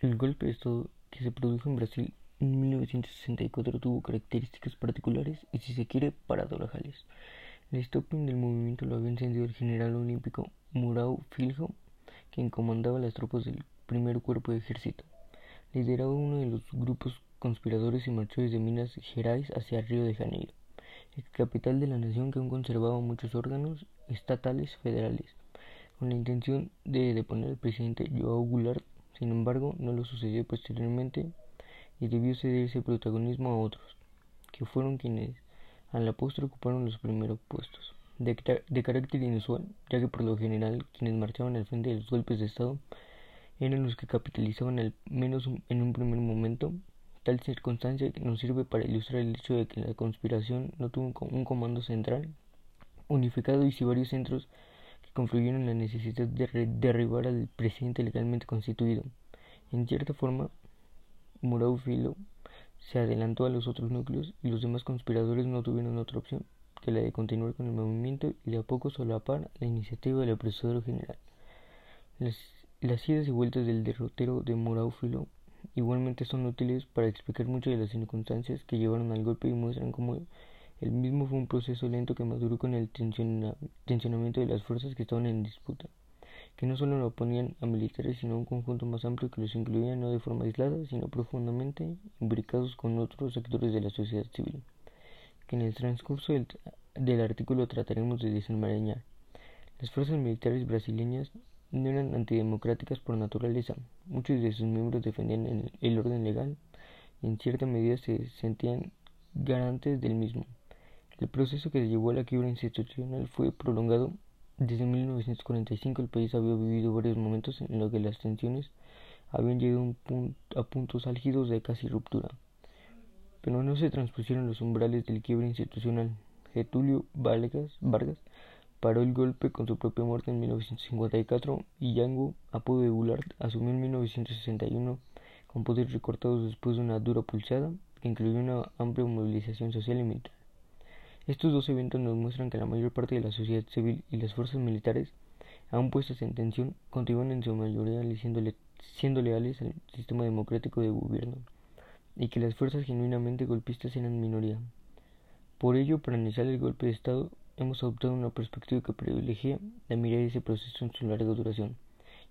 El golpe de Estado que se produjo en Brasil en 1964 tuvo características particulares y, si se quiere, paradojas. El stopping del movimiento lo había encendido el general olímpico Murao Filho, quien comandaba las tropas del primer cuerpo de ejército. Lideraba uno de los grupos conspiradores y marchó desde Minas Gerais hacia Río de Janeiro, ex capital de la nación que aún conservaba muchos órganos estatales federales, con la intención de deponer al presidente Joao Goulart sin embargo, no lo sucedió posteriormente y debió ceder ese protagonismo a otros, que fueron quienes a la postre ocuparon los primeros puestos. De, carácter inusual, ya que por lo general quienes marchaban al frente de los golpes de Estado eran los que capitalizaban al menos en un primer momento. Tal circunstancia nos sirve para ilustrar el hecho de que la conspiración no tuvo un comando central unificado y si varios centros confluyeron en la necesidad de derribar al presidente legalmente constituido. En cierta forma, Murau Filo se adelantó a los otros núcleos y los demás conspiradores no tuvieron otra opción que la de continuar con el movimiento y de a poco solapar la iniciativa del apresador general. Las, idas y vueltas del derrotero de Filo igualmente son útiles para explicar muchas de las circunstancias que llevaron al golpe y muestran cómo el mismo fue un proceso lento que maduró con el tensionamiento de las fuerzas que estaban en disputa, que no solo lo oponían a militares, sino a un conjunto más amplio que los incluía no de forma aislada, sino profundamente imbricados con otros sectores de la sociedad civil, que en el transcurso del, del artículo trataremos de desenmarañar. Las fuerzas militares brasileñas no eran antidemocráticas por naturaleza. Muchos de sus miembros defendían el orden legal y en cierta medida se sentían garantes del mismo. El proceso que llevó a la quiebra institucional fue prolongado. Desde 1945 el país había vivido varios momentos en los que las tensiones habían llegado a puntos álgidos de casi ruptura, pero no se transpusieron los umbrales del quiebre institucional. Getulio Vargas, Vargas paró el golpe con su propia muerte en 1954 y Yango, apodo de Goulart, asumió en 1961 con poderes recortados después de una dura pulsada que incluyó una amplia movilización social y militar. Estos dos eventos nos muestran que la mayor parte de la sociedad civil y las fuerzas militares, aún puestas en tensión, continúan en su mayoría siendo, leales al sistema democrático de gobierno, y que las fuerzas genuinamente golpistas eran minoría. Por ello, para analizar el golpe de Estado, hemos adoptado una perspectiva que privilegia la mirada de ese proceso en su larga duración,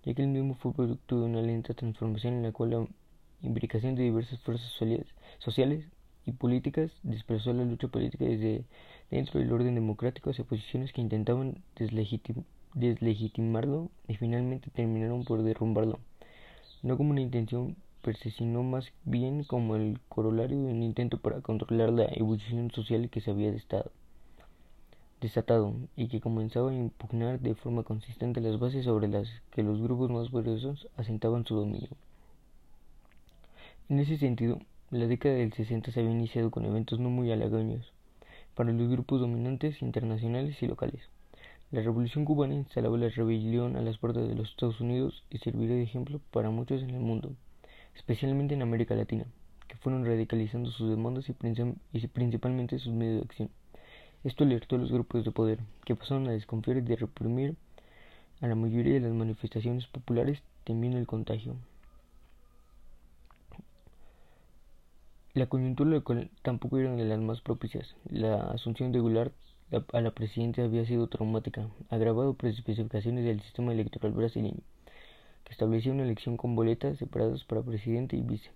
ya que el mismo fue producto de una lenta transformación en la cual la imbricación de diversas fuerzas sociales y políticas desplazó la lucha política desde dentro del orden democrático hacia posiciones que intentaban deslegitimarlo y finalmente terminaron por derrumbarlo, no como una intención se, sino más bien como el corolario de un intento para controlar la evolución social que se había desatado y que comenzaba a impugnar de forma consistente las bases sobre las que los grupos más poderosos asentaban su dominio. En ese sentido, la década del 60 se había iniciado con eventos no muy halagüeños para los grupos dominantes internacionales y locales. La revolución cubana instalaba la rebelión a las puertas de los Estados Unidos y servirá de ejemplo para muchos en el mundo, especialmente en América Latina, que fueron radicalizando sus demandas y, principalmente sus medios de acción. Esto alertó a los grupos de poder, que pasaron a desconfiar y de reprimir a la mayoría de las manifestaciones populares temiendo el contagio. La coyuntura tampoco era de las más propicias. La asunción de Goulart a la presidencia había sido traumática, agravado por especificaciones del sistema electoral brasileño, que establecía una elección con boletas separadas para presidente y vice,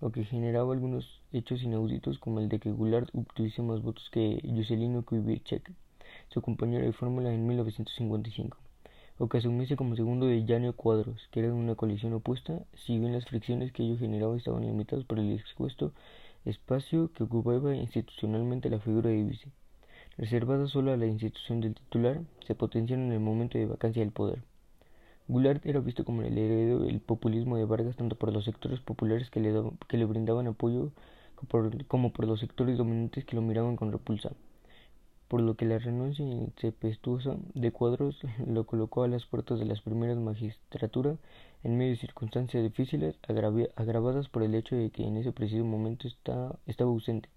lo que generaba algunos hechos inauditos como el de que Goulart obtuviese más votos que Juscelino Kubitschek, su compañero de fórmula en 1955 o que asumiese como segundo de Llano Cuadros, que era una coalición opuesta, si bien las fricciones que ello generaba estaban limitadas por el expuesto espacio que ocupaba institucionalmente la figura de vice. Reservada solo a la institución del titular, se potenciaron en el momento de vacancia del poder. Goulart era visto como el heredero del populismo de Vargas tanto por los sectores populares que le, que le brindaban apoyo como por los sectores dominantes que lo miraban con repulsa por lo que la renuncia incestuosa de Cuadros lo colocó a las puertas de las primeras magistraturas en medio de circunstancias difíciles agravadas por el hecho de que en ese preciso momento estaba ausente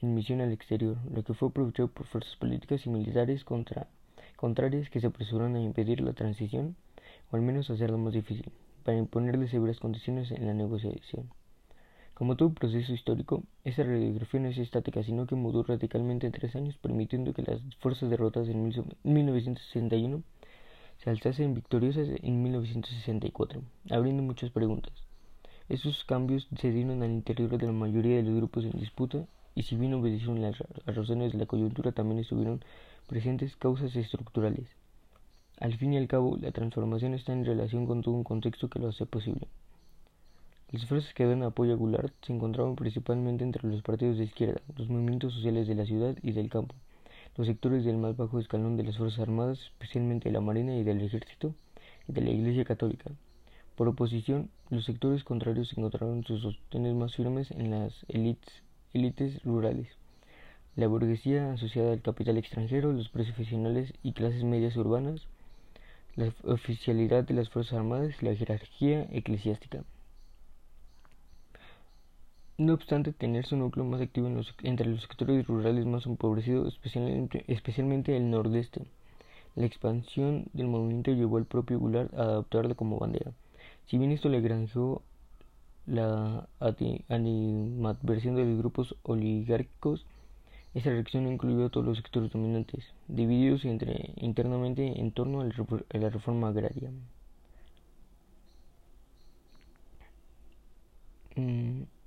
en misión al exterior, lo que fue aprovechado por fuerzas políticas y militares contra, contrarias que se apresuraron a impedir la transición o al menos hacerla más difícil. para imponerle severas condiciones en la negociación. Como todo proceso histórico, esta radiografía no es estática, sino que mudó radicalmente en tres años, permitiendo que las fuerzas derrotadas en 1961 se alzasen victoriosas en 1964, abriendo muchas preguntas. Estos cambios se dieron al interior de la mayoría de los grupos en disputa, y si bien obedecieron las razones de la coyuntura, también estuvieron presentes causas estructurales. Al fin y al cabo, la transformación está en relación con todo un contexto que lo hace posible. Las fuerzas que dan apoyo a Goulart se encontraban principalmente entre los partidos de izquierda, los movimientos sociales de la ciudad y del campo, los sectores del más bajo escalón de las Fuerzas Armadas, especialmente de la Marina y del Ejército, y de la Iglesia Católica. Por oposición, los sectores contrarios encontraron sus sostenes más firmes en las élites rurales, la burguesía asociada al capital extranjero, los profesionales y clases medias urbanas, la oficialidad de las Fuerzas Armadas y la jerarquía eclesiástica. No obstante tener su núcleo más activo entre los sectores rurales más empobrecidos, especialmente, el nordeste, la expansión del movimiento llevó al propio Goulart a adoptarlo como bandera. Si bien esto le granjeó la animadversión de los grupos oligárquicos, esta reacción incluyó a todos los sectores dominantes, divididos entre, internamente en torno a la reforma agraria. Mm.